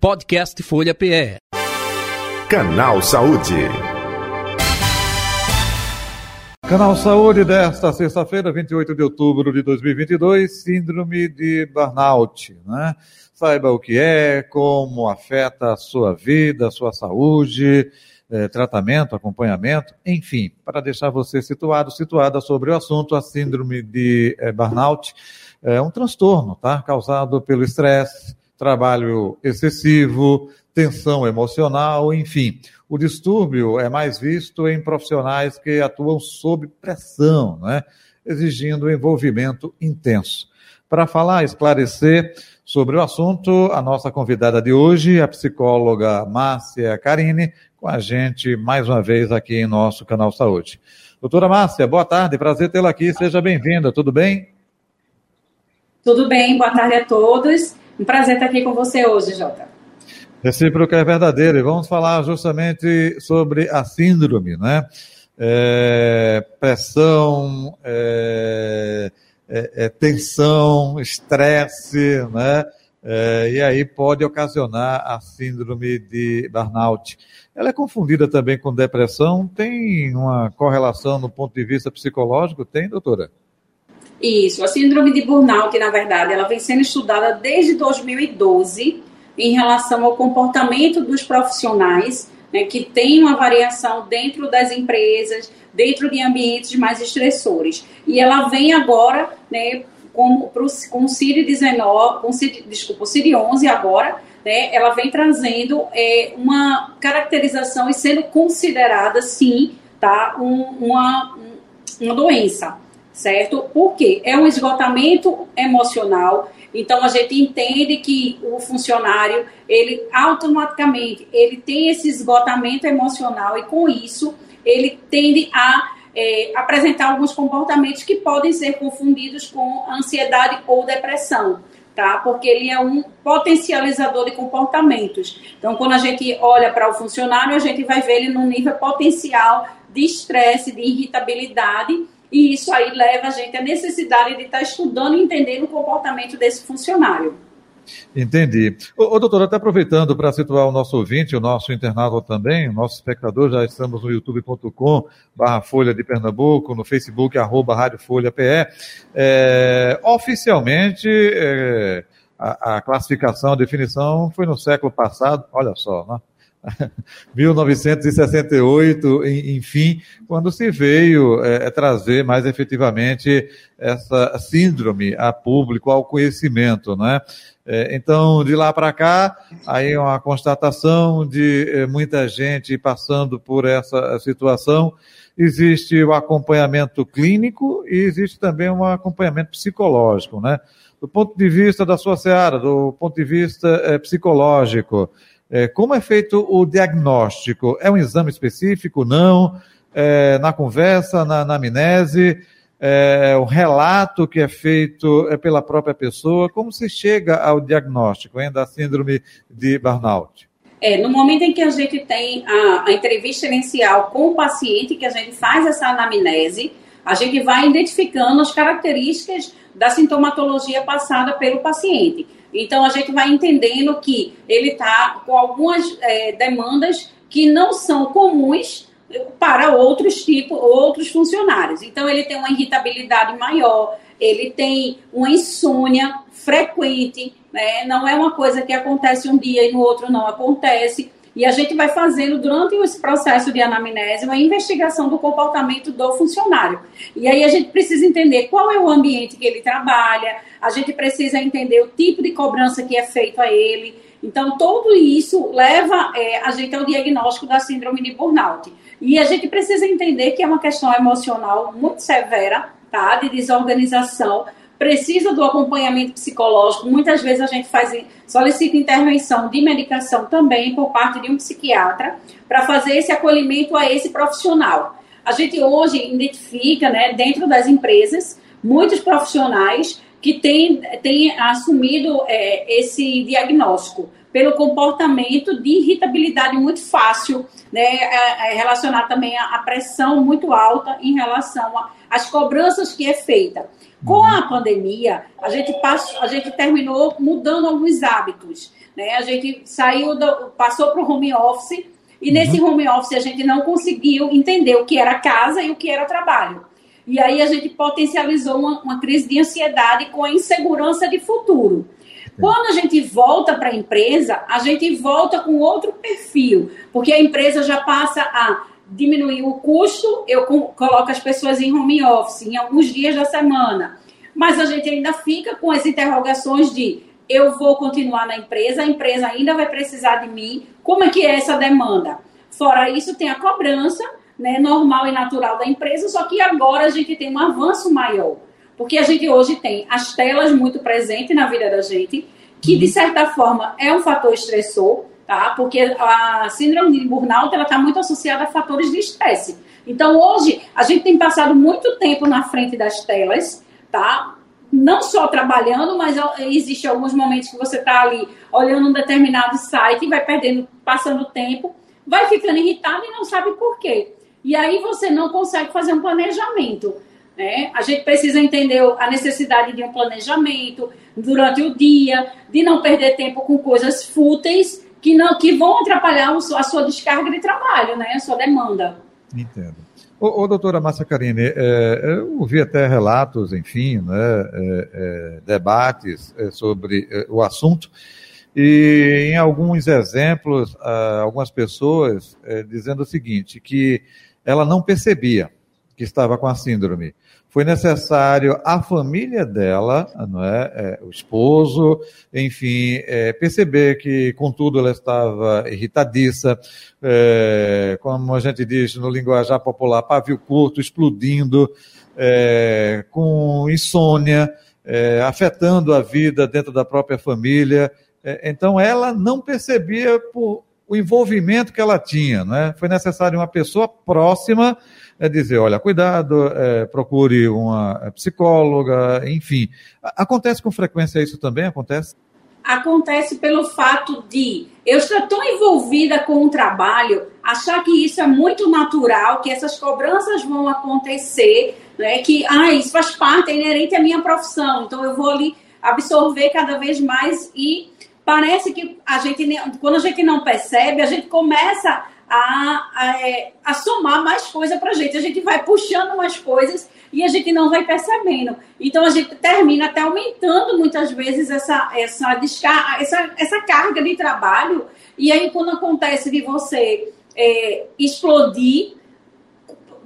Podcast Folha PE. Canal Saúde. Canal Saúde desta sexta-feira, 28 de outubro de 2022, síndrome de burnout, né? Saiba o que é, como afeta a sua vida, a sua saúde, eh, tratamento, acompanhamento, enfim, para deixar você situado, situada sobre o assunto, a síndrome de eh, burnout é um transtorno, tá? Causado pelo estresse, trabalho excessivo, tensão emocional, enfim. O distúrbio é mais visto em profissionais que atuam sob pressão, né? exigindo envolvimento intenso. Para falar, esclarecer sobre o assunto, a nossa convidada de hoje, a psicóloga Márcia Carini, com a gente mais uma vez aqui em nosso canal Saúde. Doutora Márcia, boa tarde, prazer tê-la aqui, seja bem-vinda, tudo bem? Tudo bem, boa tarde a todos. Um prazer estar aqui com você hoje, Jota. Recíproco é verdadeiro. E vamos falar justamente sobre a síndrome, né? É, pressão, é, é, é tensão, estresse, né? É, e aí pode ocasionar a síndrome de burnout. Ela é confundida também com depressão. Tem uma correlação no ponto de vista psicológico? Tem, doutora? Isso, a síndrome de burnout, na verdade, ela vem sendo estudada desde 2012 em relação ao comportamento dos profissionais, né, que tem uma variação dentro das empresas, dentro de ambientes mais estressores. E ela vem agora, né, com, pro, com o CID-19, com CID, desculpa, o CID-11 agora, né, ela vem trazendo é, uma caracterização e sendo considerada, sim, tá, um, uma, uma doença certo? Porque é um esgotamento emocional. Então a gente entende que o funcionário, ele automaticamente, ele tem esse esgotamento emocional e com isso ele tende a é, apresentar alguns comportamentos que podem ser confundidos com ansiedade ou depressão. Tá? Porque ele é um potencializador de comportamentos. Então, quando a gente olha para o funcionário, a gente vai ver ele num nível potencial de estresse, de irritabilidade, e isso aí leva a gente à necessidade de estar estudando e entendendo o comportamento desse funcionário. Entendi. Ô, ô doutor, até aproveitando para situar o nosso ouvinte, o nosso internado também, o nosso espectador, já estamos no youtube.com barra Folha de Pernambuco, no Facebook, arroba Rádio Folha PE. É, oficialmente, é, a, a, classificação, a definição foi no século passado, olha só, né? 1968, enfim, quando se veio é, é, trazer mais efetivamente essa síndrome a público, ao conhecimento, né? É, então, de lá para cá, aí uma constatação de é, muita gente passando por essa situação. Existe o acompanhamento clínico e existe também um acompanhamento psicológico, né? Do ponto de vista da sua seara, do ponto de vista é, psicológico, é, como é feito o diagnóstico? É um exame específico? Não? É, na conversa, na, na amnese? É, o relato que é feito é pela própria pessoa? Como se chega ao diagnóstico hein, da síndrome de burnout? É, no momento em que a gente tem a, a entrevista inicial com o paciente, que a gente faz essa anamnese, a gente vai identificando as características da sintomatologia passada pelo paciente. Então, a gente vai entendendo que ele está com algumas é, demandas que não são comuns para outros tipos, outros funcionários. Então, ele tem uma irritabilidade maior, ele tem uma insônia frequente, né? não é uma coisa que acontece um dia e no outro não acontece. E a gente vai fazendo, durante esse processo de anamnese, uma investigação do comportamento do funcionário. E aí a gente precisa entender qual é o ambiente que ele trabalha, a gente precisa entender o tipo de cobrança que é feito a ele. Então, tudo isso leva é, a gente ao diagnóstico da síndrome de burnout. E a gente precisa entender que é uma questão emocional muito severa, tá? De desorganização, precisa do acompanhamento psicológico. Muitas vezes a gente faz solicita intervenção de medicação também por parte de um psiquiatra para fazer esse acolhimento a esse profissional. A gente hoje identifica, né, dentro das empresas, muitos profissionais que têm, têm assumido é, esse diagnóstico pelo comportamento de irritabilidade muito fácil, né, é, é relacionado também à pressão muito alta em relação às cobranças que é feita. Com a pandemia, a gente, passou, a gente terminou mudando alguns hábitos. né? A gente saiu, do, passou para o home office e uhum. nesse home office a gente não conseguiu entender o que era casa e o que era trabalho. E aí a gente potencializou uma, uma crise de ansiedade com a insegurança de futuro. Quando a gente volta para a empresa, a gente volta com outro perfil, porque a empresa já passa a diminuir o custo, eu coloco as pessoas em home office em alguns dias da semana, mas a gente ainda fica com as interrogações de eu vou continuar na empresa, a empresa ainda vai precisar de mim, como é que é essa demanda? Fora isso, tem a cobrança, né, normal e natural da empresa, só que agora a gente tem um avanço maior, porque a gente hoje tem as telas muito presentes na vida da gente, que de certa forma é um fator estressor, tá? Porque a síndrome de burnout ela está muito associada a fatores de estresse. Então hoje a gente tem passado muito tempo na frente das telas, tá? Não só trabalhando, mas existe alguns momentos que você está ali olhando um determinado site e vai perdendo, passando tempo, vai ficando irritado e não sabe por quê. E aí você não consegue fazer um planejamento. Né? A gente precisa entender a necessidade de um planejamento durante o dia, de não perder tempo com coisas fúteis que não que vão atrapalhar a sua descarga de trabalho, né? A sua demanda. Entendo. Ô, ô doutora Márcia Carine, é, eu ouvi até relatos, enfim, né, é, é, debates é, sobre é, o assunto, e em alguns exemplos, ah, algumas pessoas é, dizendo o seguinte, que ela não percebia que estava com a síndrome foi necessário a família dela, não é, é o esposo, enfim, é, perceber que, contudo, ela estava irritadiça, é, como a gente diz no linguajar popular, pavio curto, explodindo, é, com insônia, é, afetando a vida dentro da própria família. É, então, ela não percebia por o envolvimento que ela tinha, não é? Foi necessário uma pessoa próxima é dizer, olha, cuidado, é, procure uma psicóloga, enfim. Acontece com frequência isso também? Acontece? Acontece pelo fato de eu estar tão envolvida com o trabalho, achar que isso é muito natural, que essas cobranças vão acontecer, né, que ah, isso faz parte, é inerente à minha profissão, então eu vou ali absorver cada vez mais e parece que a gente, quando a gente não percebe, a gente começa a, a, é, a somar mais coisa para a gente. A gente vai puxando mais coisas e a gente não vai percebendo. Então a gente termina até aumentando muitas vezes essa, essa, essa, essa carga de trabalho. E aí, quando acontece de você é, explodir,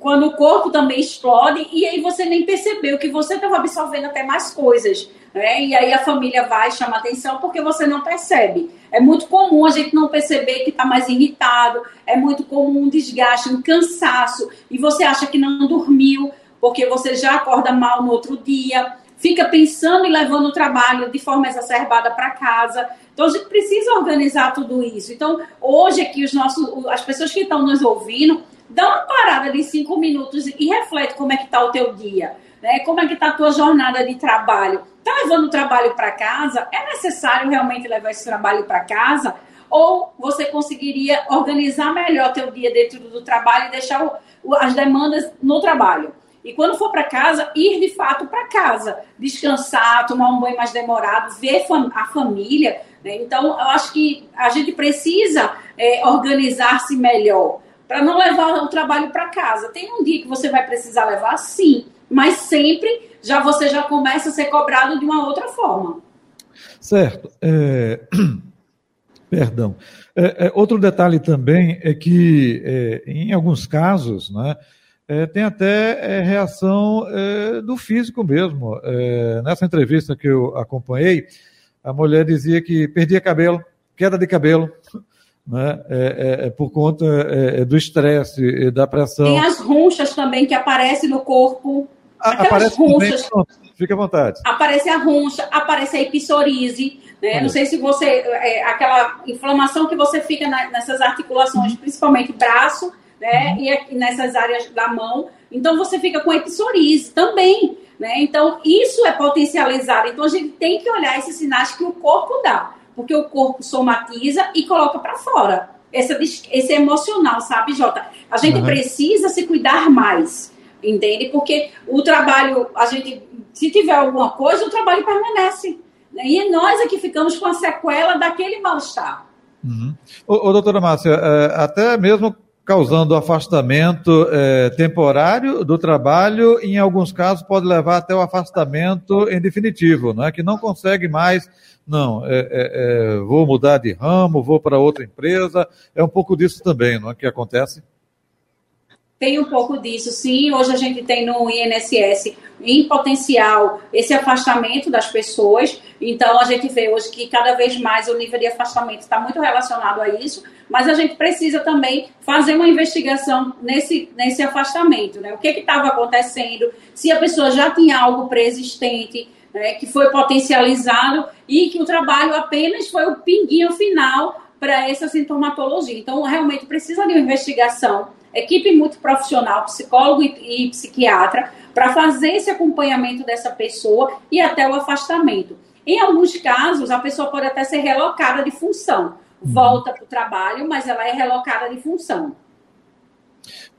quando o corpo também explode, e aí você nem percebeu que você estava absorvendo até mais coisas. Né? E aí a família vai chamar atenção porque você não percebe. É muito comum a gente não perceber que está mais irritado, é muito comum um desgaste, um cansaço, e você acha que não dormiu porque você já acorda mal no outro dia, fica pensando e levando o trabalho de forma exacerbada para casa. Então a gente precisa organizar tudo isso. Então, hoje aqui os nossos, as pessoas que estão nos ouvindo, dá uma parada de cinco minutos e reflete como é que está o teu dia, né? Como é que está a tua jornada de trabalho? Está levando o trabalho para casa? É necessário realmente levar esse trabalho para casa? Ou você conseguiria organizar melhor teu dia dentro do trabalho e deixar o, as demandas no trabalho? E quando for para casa, ir de fato para casa, descansar, tomar um banho mais demorado, ver a família. Né? Então, eu acho que a gente precisa é, organizar-se melhor para não levar o trabalho para casa. Tem um dia que você vai precisar levar, sim, mas sempre já você já começa a ser cobrado de uma outra forma. Certo. É... Perdão. É, é, outro detalhe também é que, é, em alguns casos, né, é, tem até é, reação do físico mesmo. nessa entrevista que eu acompanhei, a mulher dizia que perdia cabelo, queda de cabelo, né, é, por conta do estresse, da pressão. Tem as ronchas também que aparecem no corpo. Aquelas ronchas. fica à vontade. Aparece a roncha, aparece a epsoríase, né? Não sei se você. É, aquela inflamação que você fica na, nessas articulações, uhum. principalmente braço, né? Uhum. E, nessas áreas da mão. Então você fica com epsoríase também. Né? Então, isso é potencializado. Então, a gente tem que olhar esses sinais que o corpo dá, porque o corpo somatiza e coloca para fora. Esse, esse emocional, sabe, Jota? A gente uhum. precisa se cuidar mais entende? Porque o trabalho, a gente, se tiver alguma coisa, o trabalho permanece. E nós é que ficamos com a sequela daquele mal-estar. Uhum. Ô, ô, doutora Márcia, é, até mesmo causando afastamento é, temporário do trabalho, em alguns casos pode levar até o afastamento em definitivo, é? que não consegue mais, não, é, é, é, vou mudar de ramo, vou para outra empresa, é um pouco disso também, não é que acontece? Tem um pouco disso, sim. Hoje a gente tem no INSS em potencial esse afastamento das pessoas. Então a gente vê hoje que cada vez mais o nível de afastamento está muito relacionado a isso, mas a gente precisa também fazer uma investigação nesse, nesse afastamento, né? O que estava acontecendo, se a pessoa já tinha algo preexistente, né, que foi potencializado e que o trabalho apenas foi o pinguinho final para essa sintomatologia. Então, realmente precisa de uma investigação equipe multiprofissional, psicólogo e, e psiquiatra, para fazer esse acompanhamento dessa pessoa e até o afastamento. Em alguns casos, a pessoa pode até ser relocada de função. Uhum. Volta para o trabalho, mas ela é relocada de função.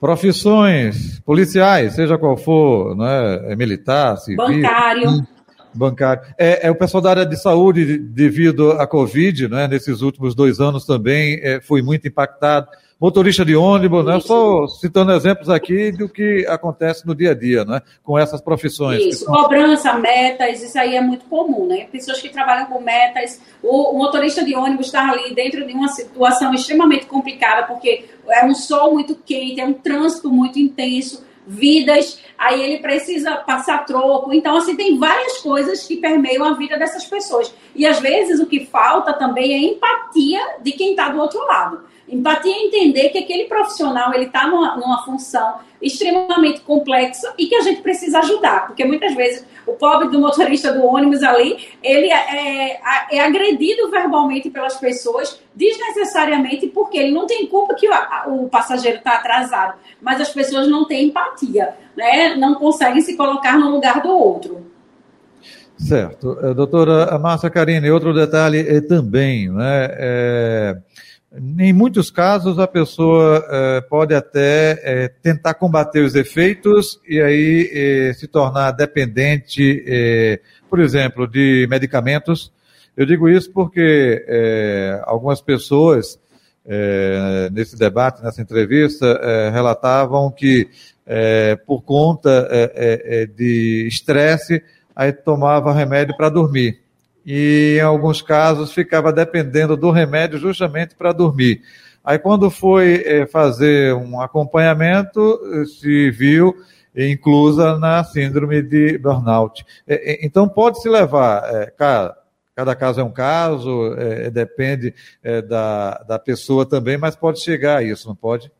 Profissões policiais, seja qual for, né? é militar, civil. Bancário. Hum, bancário. É, é, o pessoal da área de saúde, devido à Covid, né? nesses últimos dois anos também, é, foi muito impactado motorista de ônibus, né? Só citando exemplos aqui do que acontece no dia a dia, né? Com essas profissões. Isso, são... cobrança, metas, isso aí é muito comum, né? Pessoas que trabalham com metas, o, o motorista de ônibus está ali dentro de uma situação extremamente complicada, porque é um sol muito quente, é um trânsito muito intenso, vidas, aí ele precisa passar troco. Então, assim, tem várias coisas que permeiam a vida dessas pessoas. E às vezes o que falta também é empatia de quem está do outro lado. Empatia é entender que aquele profissional ele está numa, numa, função extremamente complexa e que a gente precisa ajudar, porque muitas vezes o pobre do motorista do ônibus ali ele é, é, é agredido verbalmente pelas pessoas desnecessariamente porque ele não tem culpa que o, o passageiro está atrasado, mas as pessoas não têm empatia, né? não conseguem se colocar no lugar do outro. Certo. Eh, doutora Márcia Karine, outro detalhe é também, né? É em muitos casos, a pessoa eh, pode até eh, tentar combater os efeitos e aí eh, se tornar dependente, por exemplo, de medicamentos. Eu digo isso porque algumas pessoas, nesse debate, nessa entrevista, relatavam que, por conta de estresse, aí tomava remédio para dormir e em alguns casos ficava dependendo do remédio justamente para dormir. Aí quando foi é, fazer um acompanhamento, se viu inclusa na síndrome de burnout. É, então pode se levar, é, cara, cada caso é um caso, é, depende é, da, da pessoa também, mas pode chegar a isso, não pode?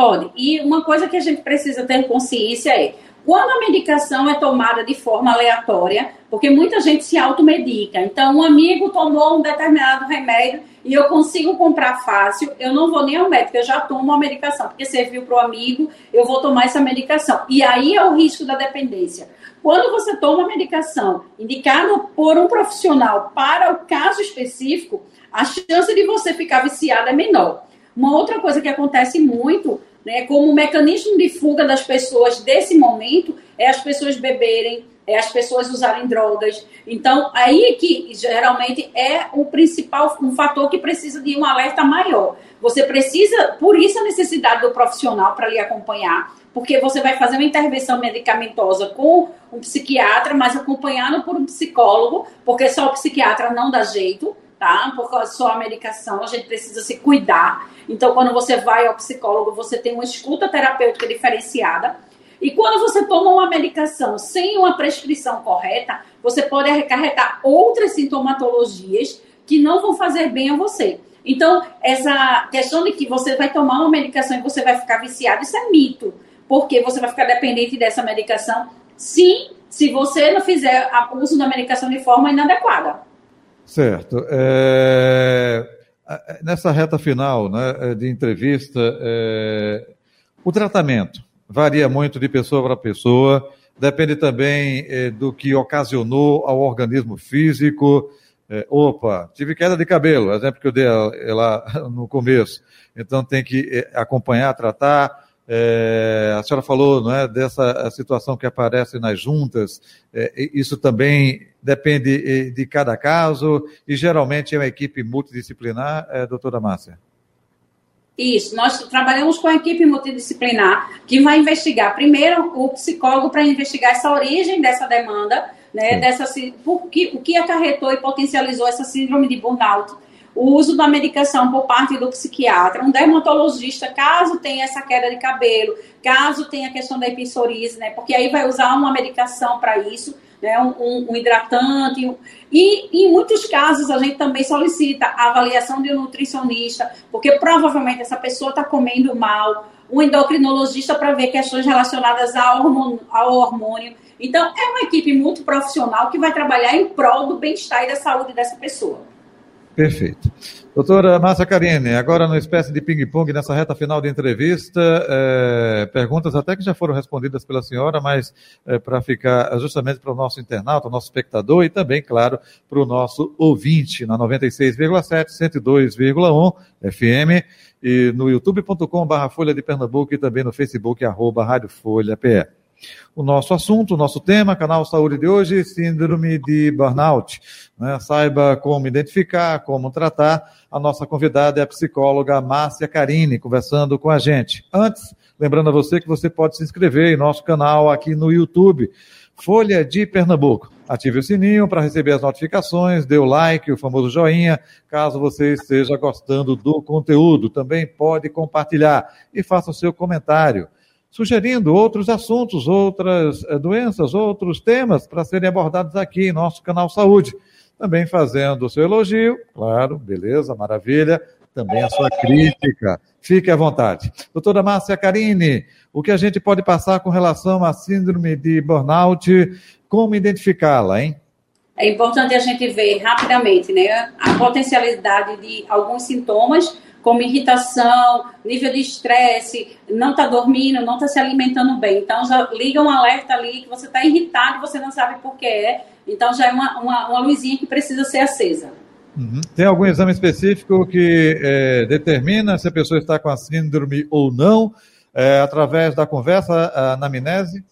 Pode. E uma coisa que a gente precisa ter consciência é quando a medicação é tomada de forma aleatória, porque muita gente se automedica. Então, um amigo tomou um determinado remédio e eu consigo comprar fácil, eu não vou nem ao médico, eu já tomo a medicação, porque serviu para o amigo, eu vou tomar essa medicação. E aí é o risco da dependência. Quando você toma a medicação indicada por um profissional para o caso específico, a chance de você ficar viciado é menor. Uma outra coisa que acontece muito né, como mecanismo de fuga das pessoas desse momento é as pessoas beberem, é as pessoas usarem drogas. Então, aí é que geralmente é o principal, um fator que precisa de um alerta maior. Você precisa, por isso a necessidade do profissional para lhe acompanhar, porque você vai fazer uma intervenção medicamentosa com um psiquiatra, mas acompanhado por um psicólogo, porque só o psiquiatra não dá jeito tá? Por só a medicação, a gente precisa se cuidar. Então, quando você vai ao psicólogo, você tem uma escuta terapêutica diferenciada. E quando você toma uma medicação sem uma prescrição correta, você pode acarretar outras sintomatologias que não vão fazer bem a você. Então, essa questão de que você vai tomar uma medicação e você vai ficar viciado, isso é mito. Porque você vai ficar dependente dessa medicação, sim, se você não fizer uso da medicação de forma inadequada. Certo. É, nessa reta final né, de entrevista, é, o tratamento varia muito de pessoa para pessoa, depende também é, do que ocasionou ao organismo físico. É, opa, tive queda de cabelo, exemplo que eu dei lá no começo. Então tem que é, acompanhar, tratar. É, a senhora falou não é, dessa situação que aparece nas juntas, é, isso também depende de cada caso. E geralmente é uma equipe multidisciplinar, é, doutora Márcia? Isso, nós trabalhamos com a equipe multidisciplinar que vai investigar primeiro o psicólogo para investigar essa origem dessa demanda, né, dessa, por que, o que acarretou e potencializou essa síndrome de burnout o uso da medicação por parte do psiquiatra, um dermatologista, caso tenha essa queda de cabelo, caso tenha a questão da episorise, né? Porque aí vai usar uma medicação para isso, né? Um, um, um hidratante. Um... E em muitos casos a gente também solicita a avaliação de um nutricionista, porque provavelmente essa pessoa está comendo mal, um endocrinologista para ver questões relacionadas ao hormônio, ao hormônio. Então, é uma equipe muito profissional que vai trabalhar em prol do bem-estar e da saúde dessa pessoa. Perfeito. Doutora Márcia Karine, agora numa espécie de ping-pong nessa reta final de entrevista, é, perguntas até que já foram respondidas pela senhora, mas é, para ficar justamente para o nosso internauta, o nosso espectador e também, claro, para o nosso ouvinte na 96,7, 102,1 FM e no youtube.com barra Folha de Pernambuco e também no Facebook arroba Rádio Folha PE. O nosso assunto, o nosso tema, canal Saúde de hoje, síndrome de burnout. Né? Saiba como identificar, como tratar. A nossa convidada é a psicóloga Márcia Carini, conversando com a gente. Antes, lembrando a você que você pode se inscrever em nosso canal aqui no YouTube, Folha de Pernambuco. Ative o sininho para receber as notificações, dê o like, o famoso joinha, caso você esteja gostando do conteúdo. Também pode compartilhar e faça o seu comentário sugerindo outros assuntos, outras eh, doenças, outros temas para serem abordados aqui em nosso canal Saúde. Também fazendo o seu elogio, claro, beleza, maravilha, também a sua crítica. Fique à vontade. Doutora Márcia Carini, o que a gente pode passar com relação à síndrome de burnout, como identificá-la, hein? É importante a gente ver rapidamente né, a potencialidade de alguns sintomas como irritação, nível de estresse, não está dormindo, não está se alimentando bem. Então já liga um alerta ali que você está irritado e você não sabe por que é. Então já é uma, uma, uma luzinha que precisa ser acesa. Uhum. Tem algum exame específico que é, determina se a pessoa está com a síndrome ou não, é, através da conversa, a anamnese?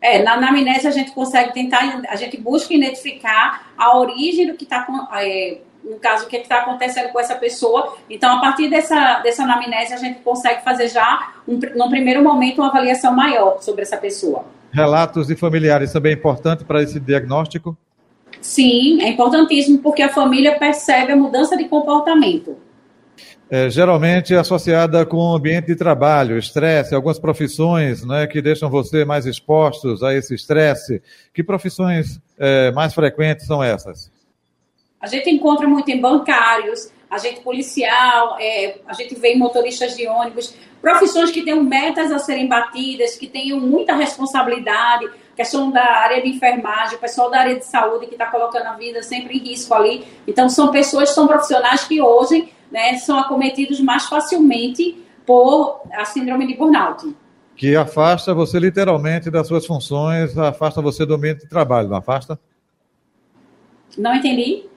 É, na anamnese a gente consegue tentar, a gente busca identificar a origem do que está é, no caso, o que é está acontecendo com essa pessoa. Então, a partir dessa, dessa anamnese, a gente consegue fazer já, um, num primeiro momento, uma avaliação maior sobre essa pessoa. Relatos de familiares também é importante para esse diagnóstico? Sim, é importantíssimo, porque a família percebe a mudança de comportamento. É, geralmente associada com o ambiente de trabalho, estresse, algumas profissões né, que deixam você mais expostos a esse estresse. Que profissões é, mais frequentes são essas? A gente encontra muito em bancários, agente policial, é, a gente vê em motoristas de ônibus, profissões que tenham metas a serem batidas, que tenham muita responsabilidade, questão da área de enfermagem, o pessoal da área de saúde que está colocando a vida sempre em risco ali. Então, são pessoas, são profissionais que hoje né, são acometidos mais facilmente por a síndrome de burnout. Que afasta você literalmente das suas funções, afasta você do ambiente de trabalho, não afasta? Não entendi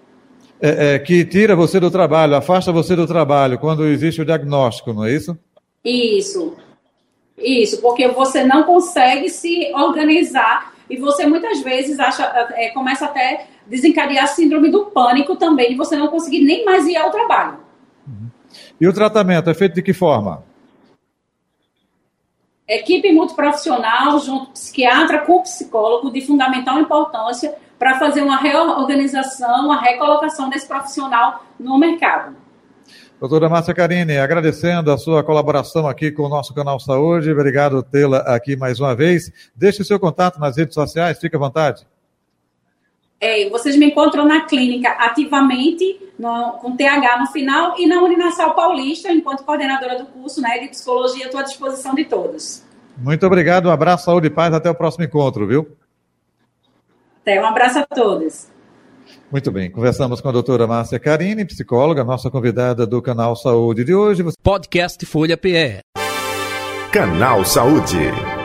é, é, que tira você do trabalho, afasta você do trabalho quando existe o diagnóstico, não é isso? Isso. Isso, porque você não consegue se organizar e você muitas vezes acha, é, começa até a desencadear a síndrome do pânico também, de você não conseguir nem mais ir ao trabalho. Uhum. E o tratamento é feito de que forma? Equipe multiprofissional, junto psiquiatra com psicólogo, de fundamental importância, para fazer uma reorganização, uma recolocação desse profissional no mercado. Doutora Márcia Carini, agradecendo a sua colaboração aqui com o nosso canal Saúde, obrigado tê-la aqui mais uma vez. Deixe o seu contato nas redes sociais, fique à vontade. É, vocês me encontram na clínica ativamente, no, com TH no final, e na Uninasal Paulista, enquanto coordenadora do curso né, de psicologia, estou à disposição de todos. Muito obrigado, um abraço, saúde e paz, até o próximo encontro, viu? Até, um abraço a todos. Muito bem, conversamos com a doutora Márcia Carini, psicóloga, nossa convidada do Canal Saúde de hoje. Podcast Folha PE. Canal Saúde.